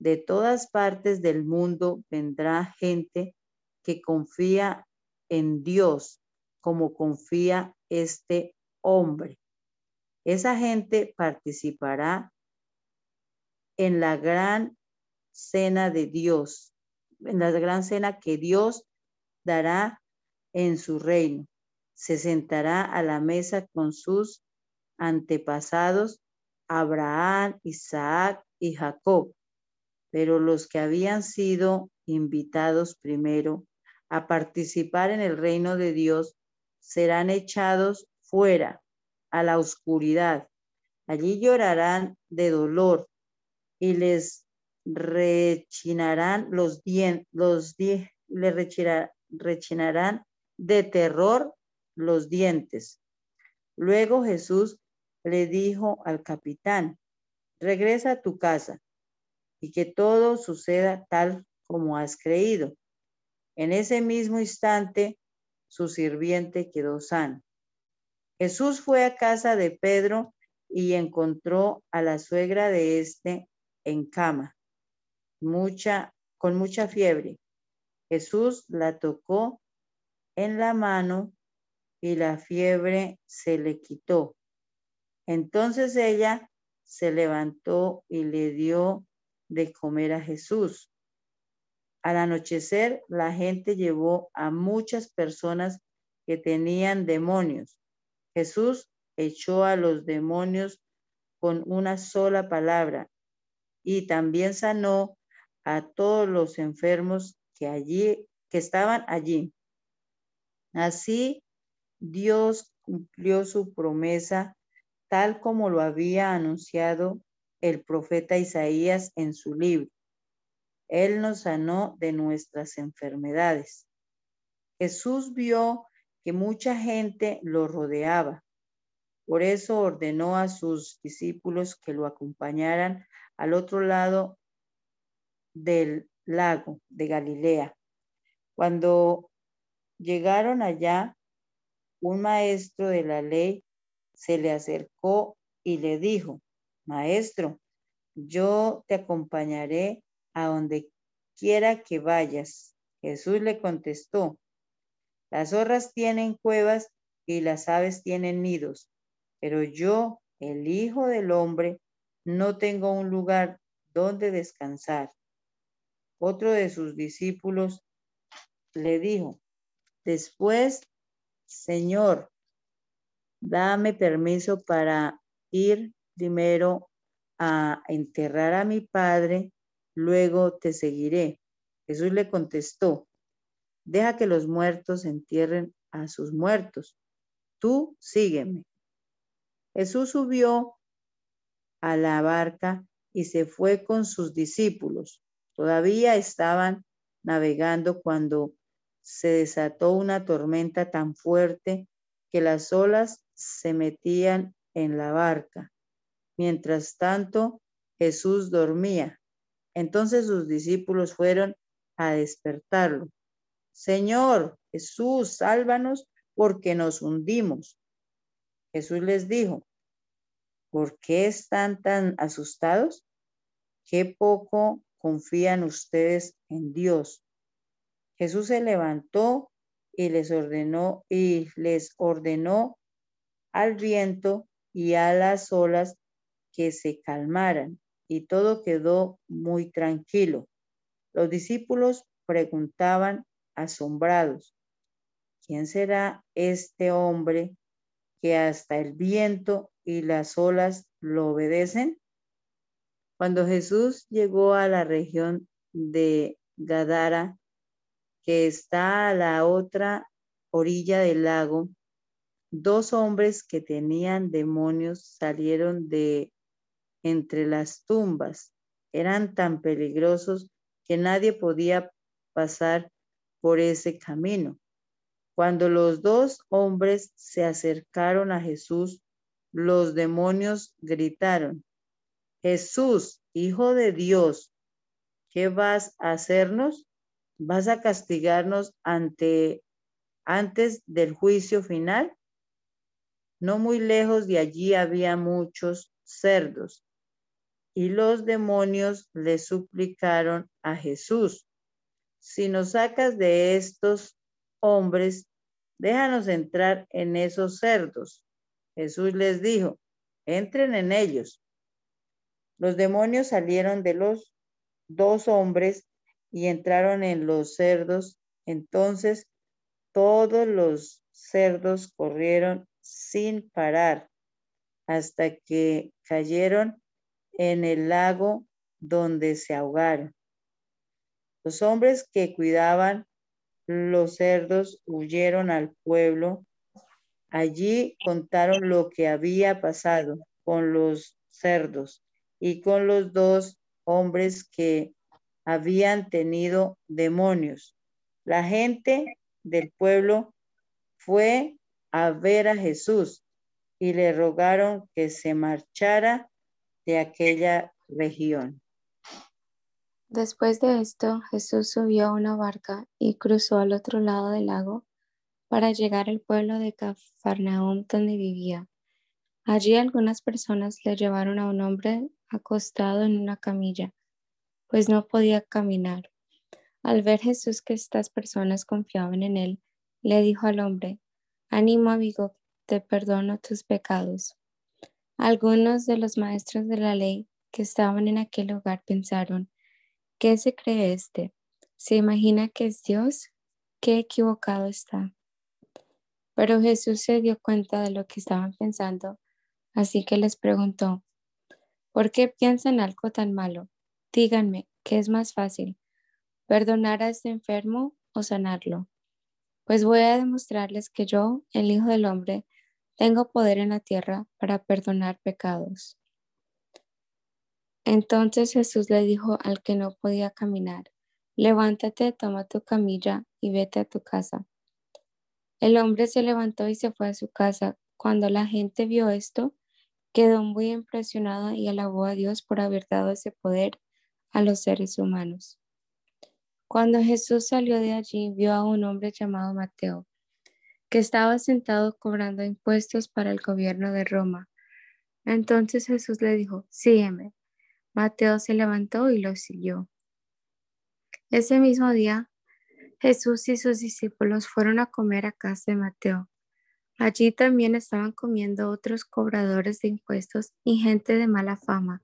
De todas partes del mundo vendrá gente que confía en Dios como confía este hombre. Esa gente participará en la gran cena de Dios, en la gran cena que Dios dará en su reino. Se sentará a la mesa con sus antepasados, Abraham, Isaac y Jacob. Pero los que habían sido invitados primero a participar en el reino de Dios serán echados fuera a la oscuridad. Allí llorarán de dolor y les rechinarán los dientes, los les rechinarán de terror los dientes. Luego Jesús le dijo al capitán, regresa a tu casa y que todo suceda tal como has creído. En ese mismo instante, su sirviente quedó sano. Jesús fue a casa de Pedro y encontró a la suegra de éste en cama, mucha, con mucha fiebre. Jesús la tocó en la mano y la fiebre se le quitó. Entonces ella se levantó y le dio de comer a Jesús. Al anochecer, la gente llevó a muchas personas que tenían demonios. Jesús echó a los demonios con una sola palabra y también sanó a todos los enfermos que allí que estaban allí. Así Dios cumplió su promesa tal como lo había anunciado el profeta Isaías en su libro. Él nos sanó de nuestras enfermedades. Jesús vio que mucha gente lo rodeaba. Por eso ordenó a sus discípulos que lo acompañaran al otro lado del lago de Galilea. Cuando llegaron allá, un maestro de la ley se le acercó y le dijo, Maestro, yo te acompañaré a donde quiera que vayas. Jesús le contestó, las zorras tienen cuevas y las aves tienen nidos, pero yo, el Hijo del Hombre, no tengo un lugar donde descansar. Otro de sus discípulos le dijo, después, Señor, dame permiso para ir primero a enterrar a mi padre, luego te seguiré. Jesús le contestó, deja que los muertos entierren a sus muertos, tú sígueme. Jesús subió a la barca y se fue con sus discípulos. Todavía estaban navegando cuando se desató una tormenta tan fuerte que las olas se metían en la barca. Mientras tanto, Jesús dormía. Entonces sus discípulos fueron a despertarlo. Señor, Jesús, sálvanos porque nos hundimos. Jesús les dijo, ¿por qué están tan asustados? qué poco confían ustedes en Dios. Jesús se levantó y les ordenó y les ordenó al viento y a las olas que se calmaran y todo quedó muy tranquilo. Los discípulos preguntaban asombrados, ¿quién será este hombre que hasta el viento y las olas lo obedecen? Cuando Jesús llegó a la región de Gadara, que está a la otra orilla del lago, dos hombres que tenían demonios salieron de entre las tumbas. Eran tan peligrosos que nadie podía pasar por ese camino. Cuando los dos hombres se acercaron a Jesús, los demonios gritaron, Jesús, Hijo de Dios, ¿qué vas a hacernos? ¿Vas a castigarnos ante antes del juicio final? No muy lejos de allí había muchos cerdos y los demonios le suplicaron a Jesús, si nos sacas de estos hombres, déjanos entrar en esos cerdos. Jesús les dijo, entren en ellos. Los demonios salieron de los dos hombres y entraron en los cerdos. Entonces todos los cerdos corrieron sin parar hasta que cayeron en el lago donde se ahogaron. Los hombres que cuidaban los cerdos huyeron al pueblo. Allí contaron lo que había pasado con los cerdos y con los dos hombres que habían tenido demonios. La gente del pueblo fue a ver a Jesús y le rogaron que se marchara de aquella región. Después de esto, Jesús subió a una barca y cruzó al otro lado del lago para llegar al pueblo de Cafarnaum donde vivía. Allí algunas personas le llevaron a un hombre acostado en una camilla, pues no podía caminar. Al ver Jesús que estas personas confiaban en él, le dijo al hombre, Ánimo amigo, te perdono tus pecados. Algunos de los maestros de la ley que estaban en aquel lugar pensaron, ¿qué se cree este? ¿Se imagina que es Dios? Qué equivocado está. Pero Jesús se dio cuenta de lo que estaban pensando, así que les preguntó, ¿por qué piensan algo tan malo? Díganme, ¿qué es más fácil? ¿Perdonar a este enfermo o sanarlo? Pues voy a demostrarles que yo, el Hijo del Hombre, tengo poder en la tierra para perdonar pecados. Entonces Jesús le dijo al que no podía caminar, levántate, toma tu camilla y vete a tu casa. El hombre se levantó y se fue a su casa. Cuando la gente vio esto, quedó muy impresionada y alabó a Dios por haber dado ese poder a los seres humanos. Cuando Jesús salió de allí, vio a un hombre llamado Mateo que estaba sentado cobrando impuestos para el gobierno de Roma. Entonces Jesús le dijo, sígueme. Mateo se levantó y lo siguió. Ese mismo día, Jesús y sus discípulos fueron a comer a casa de Mateo. Allí también estaban comiendo otros cobradores de impuestos y gente de mala fama.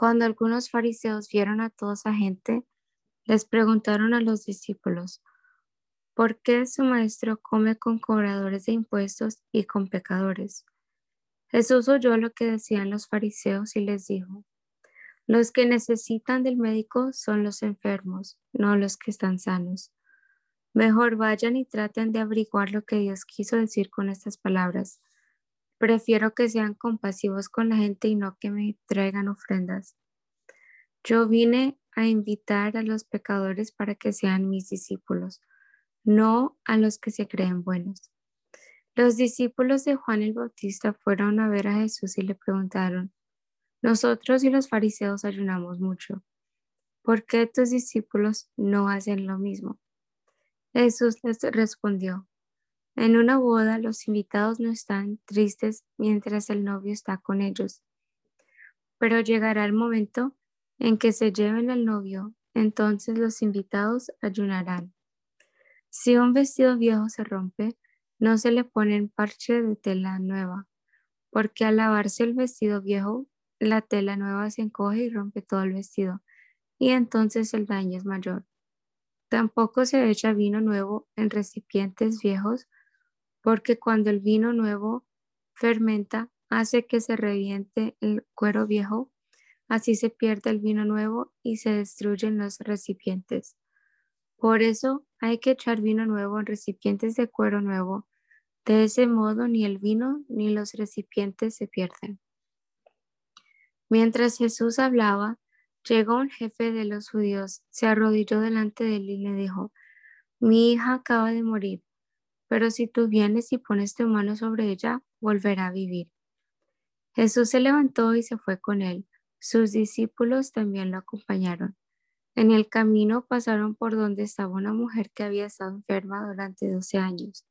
Cuando algunos fariseos vieron a toda esa gente, les preguntaron a los discípulos, ¿Por qué su maestro come con cobradores de impuestos y con pecadores? Jesús oyó lo que decían los fariseos y les dijo, los que necesitan del médico son los enfermos, no los que están sanos. Mejor vayan y traten de averiguar lo que Dios quiso decir con estas palabras. Prefiero que sean compasivos con la gente y no que me traigan ofrendas. Yo vine a invitar a los pecadores para que sean mis discípulos no a los que se creen buenos. Los discípulos de Juan el Bautista fueron a ver a Jesús y le preguntaron, nosotros y los fariseos ayunamos mucho. ¿Por qué tus discípulos no hacen lo mismo? Jesús les respondió, en una boda los invitados no están tristes mientras el novio está con ellos, pero llegará el momento en que se lleven al novio, entonces los invitados ayunarán. Si un vestido viejo se rompe, no se le pone parche de tela nueva, porque al lavarse el vestido viejo, la tela nueva se encoge y rompe todo el vestido, y entonces el daño es mayor. Tampoco se echa vino nuevo en recipientes viejos, porque cuando el vino nuevo fermenta, hace que se reviente el cuero viejo, así se pierde el vino nuevo y se destruyen los recipientes. Por eso hay que echar vino nuevo en recipientes de cuero nuevo. De ese modo ni el vino ni los recipientes se pierden. Mientras Jesús hablaba, Llegó un jefe de los judíos, se arrodilló delante de él y le dijo, mi hija acaba de morir, pero si tú vienes y pones tu mano sobre ella, volverá a vivir. Jesús se levantó y se fue con él. Sus discípulos también lo acompañaron. En el camino pasaron por donde estaba una mujer que había estado enferma durante 12 años.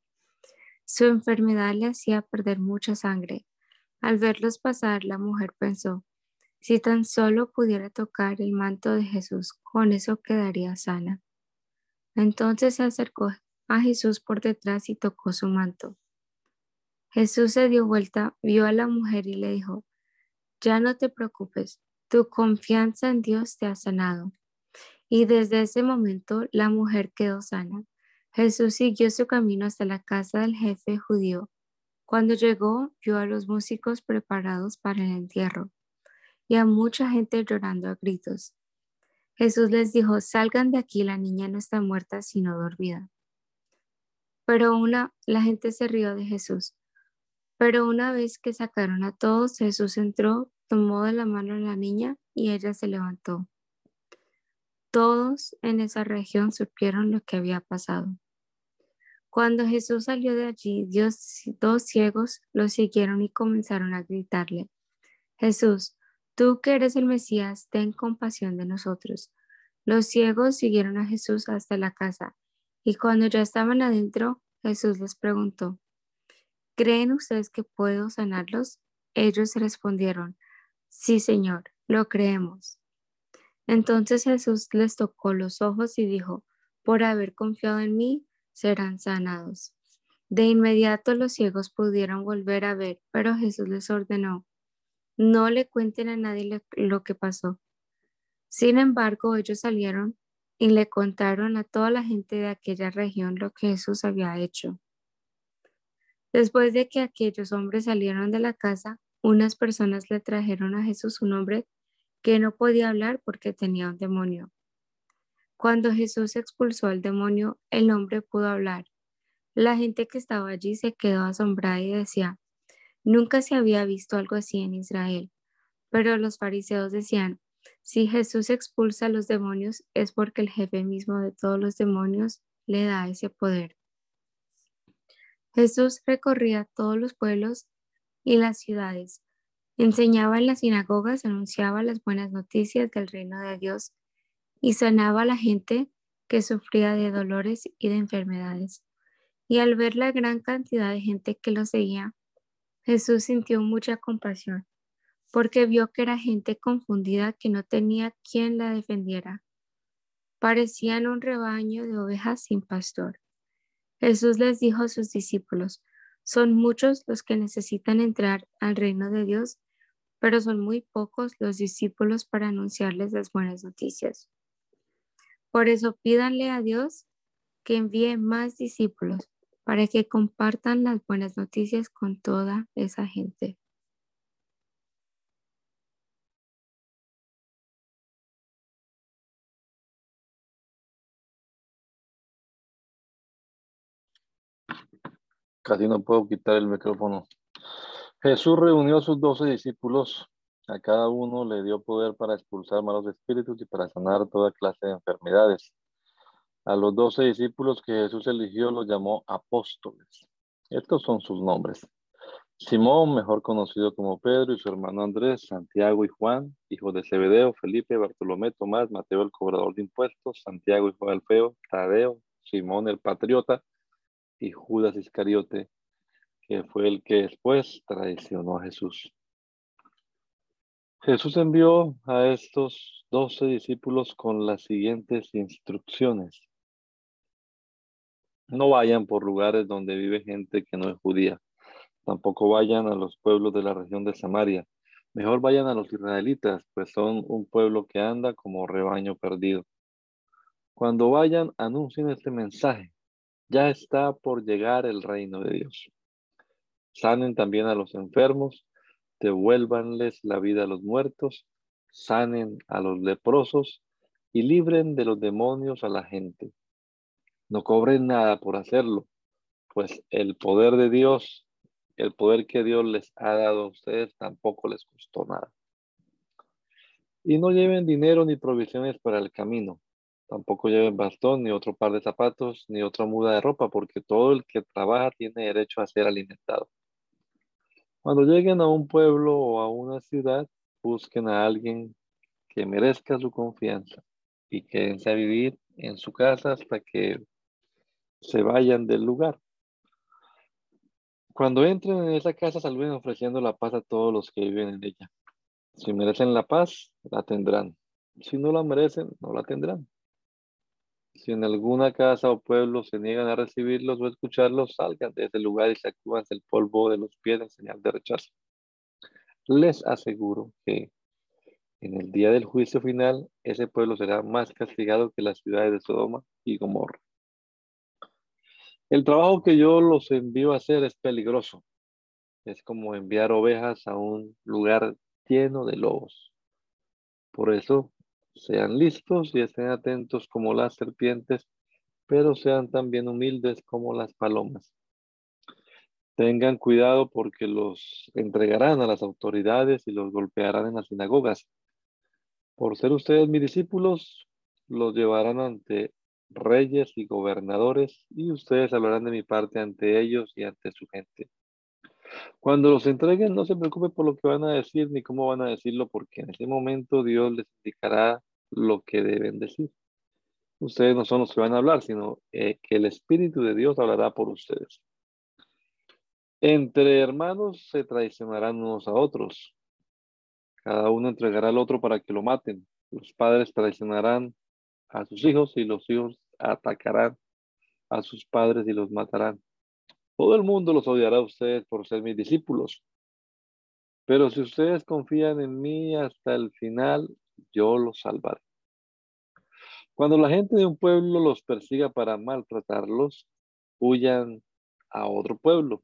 Su enfermedad le hacía perder mucha sangre. Al verlos pasar, la mujer pensó, si tan solo pudiera tocar el manto de Jesús, con eso quedaría sana. Entonces se acercó a Jesús por detrás y tocó su manto. Jesús se dio vuelta, vio a la mujer y le dijo, ya no te preocupes, tu confianza en Dios te ha sanado. Y desde ese momento la mujer quedó sana. Jesús siguió su camino hasta la casa del jefe judío. Cuando llegó, vio a los músicos preparados para el entierro y a mucha gente llorando a gritos. Jesús les dijo, salgan de aquí, la niña no está muerta, sino dormida. Pero una, la gente se rió de Jesús. Pero una vez que sacaron a todos, Jesús entró, tomó de la mano a la niña y ella se levantó. Todos en esa región supieron lo que había pasado. Cuando Jesús salió de allí, dos ciegos lo siguieron y comenzaron a gritarle, Jesús, Tú que eres el Mesías, ten compasión de nosotros. Los ciegos siguieron a Jesús hasta la casa y cuando ya estaban adentro, Jesús les preguntó, ¿creen ustedes que puedo sanarlos? Ellos respondieron, sí, Señor, lo creemos. Entonces Jesús les tocó los ojos y dijo, por haber confiado en mí, serán sanados. De inmediato los ciegos pudieron volver a ver, pero Jesús les ordenó, no le cuenten a nadie lo, que pasó. Sin embargo, ellos salieron y le contaron a toda la gente de aquella región lo que Jesús había hecho. Después de que aquellos hombres salieron de la casa, unas personas le trajeron a Jesús un hombre que no podía hablar porque tenía un demonio. Cuando Jesús expulsó al demonio, el hombre pudo hablar. La gente que estaba allí se quedó asombrada y decía, Nunca se había visto algo así en Israel, pero los fariseos decían, si Jesús expulsa a los demonios es porque el jefe mismo de todos los demonios le da ese poder. Jesús recorría todos los pueblos y las ciudades, enseñaba en las sinagogas, anunciaba las buenas noticias del reino de Dios y sanaba a la gente que sufría de dolores y de enfermedades. Y al ver la gran cantidad de gente que lo seguía, Jesús sintió mucha compasión porque vio que era gente confundida que no tenía quien la defendiera. Parecían un rebaño de ovejas sin pastor. Jesús les dijo a sus discípulos, son muchos los que necesitan entrar al reino de Dios, pero son muy pocos los discípulos para anunciarles las buenas noticias. Por eso pídanle a Dios que envíe más discípulos para que compartan las buenas noticias con toda esa gente. Casi no puedo quitar el micrófono. Jesús reunió a sus doce discípulos. A cada uno le dio poder para expulsar malos espíritus y para sanar toda clase de enfermedades. A los doce discípulos que Jesús eligió los llamó apóstoles. Estos son sus nombres. Simón, mejor conocido como Pedro, y su hermano Andrés, Santiago y Juan, hijos de Zebedeo, Felipe, Bartolomé, Tomás, Mateo el cobrador de impuestos, Santiago hijo de Alfeo, Tadeo, Simón el patriota y Judas Iscariote, que fue el que después traicionó a Jesús. Jesús envió a estos doce discípulos con las siguientes instrucciones. No vayan por lugares donde vive gente que no es judía. Tampoco vayan a los pueblos de la región de Samaria. Mejor vayan a los israelitas, pues son un pueblo que anda como rebaño perdido. Cuando vayan, anuncien este mensaje. Ya está por llegar el reino de Dios. Sanen también a los enfermos, devuélvanles la vida a los muertos, sanen a los leprosos y libren de los demonios a la gente. No cobren nada por hacerlo, pues el poder de Dios, el poder que Dios les ha dado a ustedes tampoco les costó nada. Y no lleven dinero ni provisiones para el camino. Tampoco lleven bastón, ni otro par de zapatos, ni otra muda de ropa, porque todo el que trabaja tiene derecho a ser alimentado. Cuando lleguen a un pueblo o a una ciudad, busquen a alguien que merezca su confianza y quédense a vivir en su casa hasta que se vayan del lugar. Cuando entren en esa casa, saluden ofreciendo la paz a todos los que viven en ella. Si merecen la paz, la tendrán. Si no la merecen, no la tendrán. Si en alguna casa o pueblo se niegan a recibirlos o escucharlos, salgan de ese lugar y sacúdanse el polvo de los pies en señal de rechazo. Les aseguro que en el día del juicio final, ese pueblo será más castigado que las ciudades de Sodoma y Gomorra. El trabajo que yo los envío a hacer es peligroso. Es como enviar ovejas a un lugar lleno de lobos. Por eso sean listos y estén atentos como las serpientes, pero sean también humildes como las palomas. Tengan cuidado porque los entregarán a las autoridades y los golpearán en las sinagogas. Por ser ustedes mis discípulos, los llevarán ante reyes y gobernadores y ustedes hablarán de mi parte ante ellos y ante su gente. Cuando los entreguen, no se preocupen por lo que van a decir ni cómo van a decirlo, porque en ese momento Dios les indicará lo que deben decir. Ustedes no son los que van a hablar, sino eh, que el Espíritu de Dios hablará por ustedes. Entre hermanos se traicionarán unos a otros. Cada uno entregará al otro para que lo maten. Los padres traicionarán a sus hijos y los hijos atacarán a sus padres y los matarán. Todo el mundo los odiará a ustedes por ser mis discípulos. Pero si ustedes confían en mí hasta el final, yo los salvaré. Cuando la gente de un pueblo los persiga para maltratarlos, huyan a otro pueblo.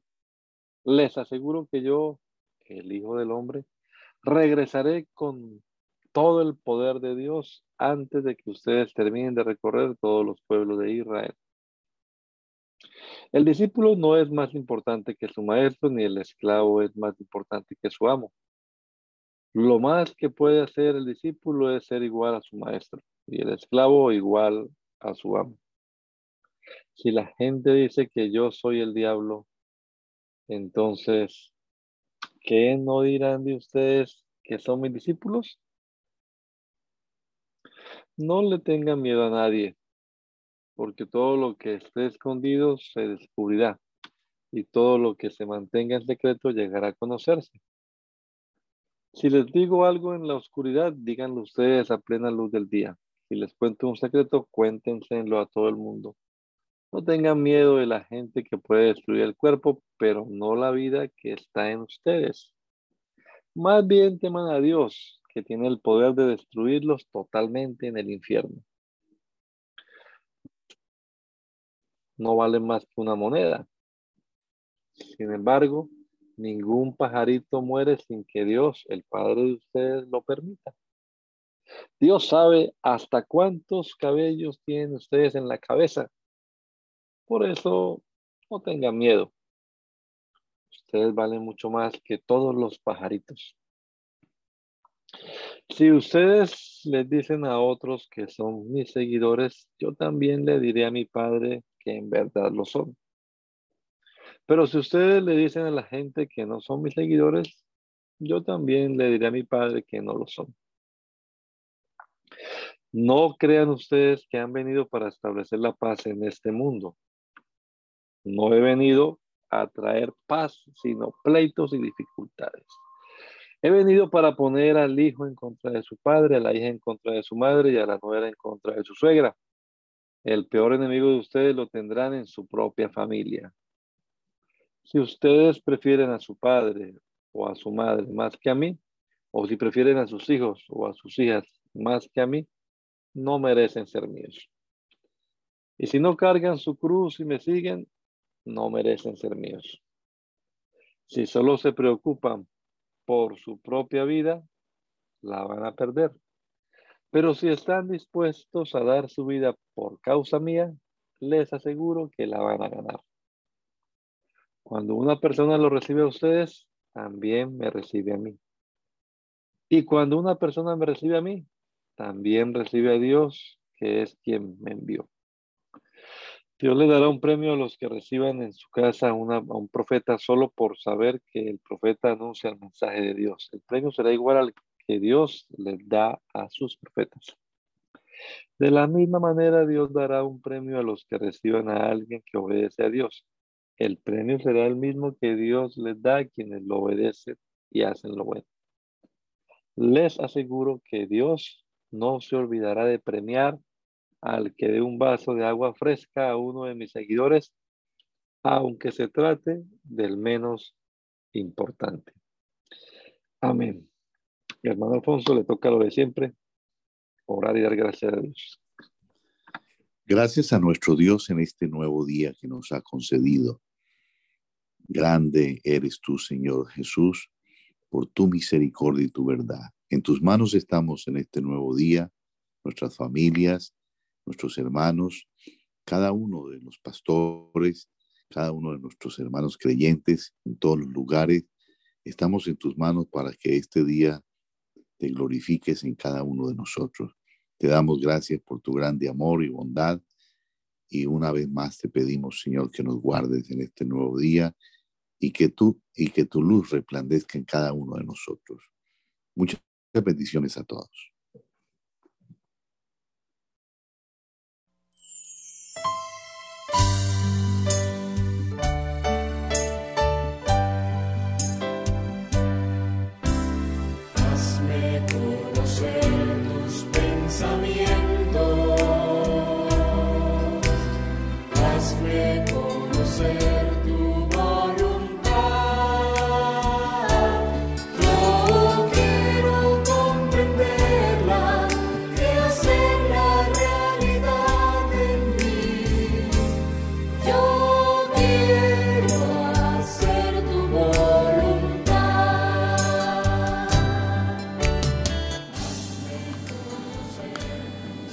Les aseguro que yo, el Hijo del Hombre, regresaré con todo el poder de Dios antes de que ustedes terminen de recorrer todos los pueblos de Israel. El discípulo no es más importante que su maestro, ni el esclavo es más importante que su amo. Lo más que puede hacer el discípulo es ser igual a su maestro y el esclavo igual a su amo. Si la gente dice que yo soy el diablo, entonces, ¿qué no dirán de ustedes que son mis discípulos? No le tengan miedo a nadie, porque todo lo que esté escondido se descubrirá y todo lo que se mantenga en secreto llegará a conocerse. Si les digo algo en la oscuridad, díganlo ustedes a plena luz del día. Si les cuento un secreto, cuéntenselo a todo el mundo. No tengan miedo de la gente que puede destruir el cuerpo, pero no la vida que está en ustedes. Más bien teman a Dios, que tiene el poder de destruirlos totalmente en el infierno. No valen más que una moneda. Sin embargo, Ningún pajarito muere sin que Dios, el Padre de ustedes, lo permita. Dios sabe hasta cuántos cabellos tienen ustedes en la cabeza. Por eso, no tengan miedo. Ustedes valen mucho más que todos los pajaritos. Si ustedes les dicen a otros que son mis seguidores, yo también le diré a mi Padre que en verdad lo son. Pero si ustedes le dicen a la gente que no son mis seguidores, yo también le diré a mi padre que no lo son. No crean ustedes que han venido para establecer la paz en este mundo. No he venido a traer paz, sino pleitos y dificultades. He venido para poner al hijo en contra de su padre, a la hija en contra de su madre y a la nuera en contra de su suegra. El peor enemigo de ustedes lo tendrán en su propia familia. Si ustedes prefieren a su padre o a su madre más que a mí, o si prefieren a sus hijos o a sus hijas más que a mí, no merecen ser míos. Y si no cargan su cruz y me siguen, no merecen ser míos. Si solo se preocupan por su propia vida, la van a perder. Pero si están dispuestos a dar su vida por causa mía, les aseguro que la van a ganar. Cuando una persona lo recibe a ustedes, también me recibe a mí. Y cuando una persona me recibe a mí, también recibe a Dios, que es quien me envió. Dios le dará un premio a los que reciban en su casa a un profeta solo por saber que el profeta anuncia el mensaje de Dios. El premio será igual al que Dios les da a sus profetas. De la misma manera, Dios dará un premio a los que reciban a alguien que obedece a Dios. El premio será el mismo que Dios les da a quienes lo obedecen y hacen lo bueno. Les aseguro que Dios no se olvidará de premiar al que dé un vaso de agua fresca a uno de mis seguidores, aunque se trate del menos importante. Amén. Hermano Alfonso le toca lo de siempre, orar y dar gracias a Dios. Gracias a nuestro Dios en este nuevo día que nos ha concedido. Grande eres tú, Señor Jesús, por tu misericordia y tu verdad. En tus manos estamos en este nuevo día, nuestras familias, nuestros hermanos, cada uno de los pastores, cada uno de nuestros hermanos creyentes en todos los lugares. Estamos en tus manos para que este día te glorifiques en cada uno de nosotros. Te damos gracias por tu grande amor y bondad. Y una vez más te pedimos, Señor, que nos guardes en este nuevo día y que tú y que tu luz resplandezca en cada uno de nosotros. Muchas bendiciones a todos.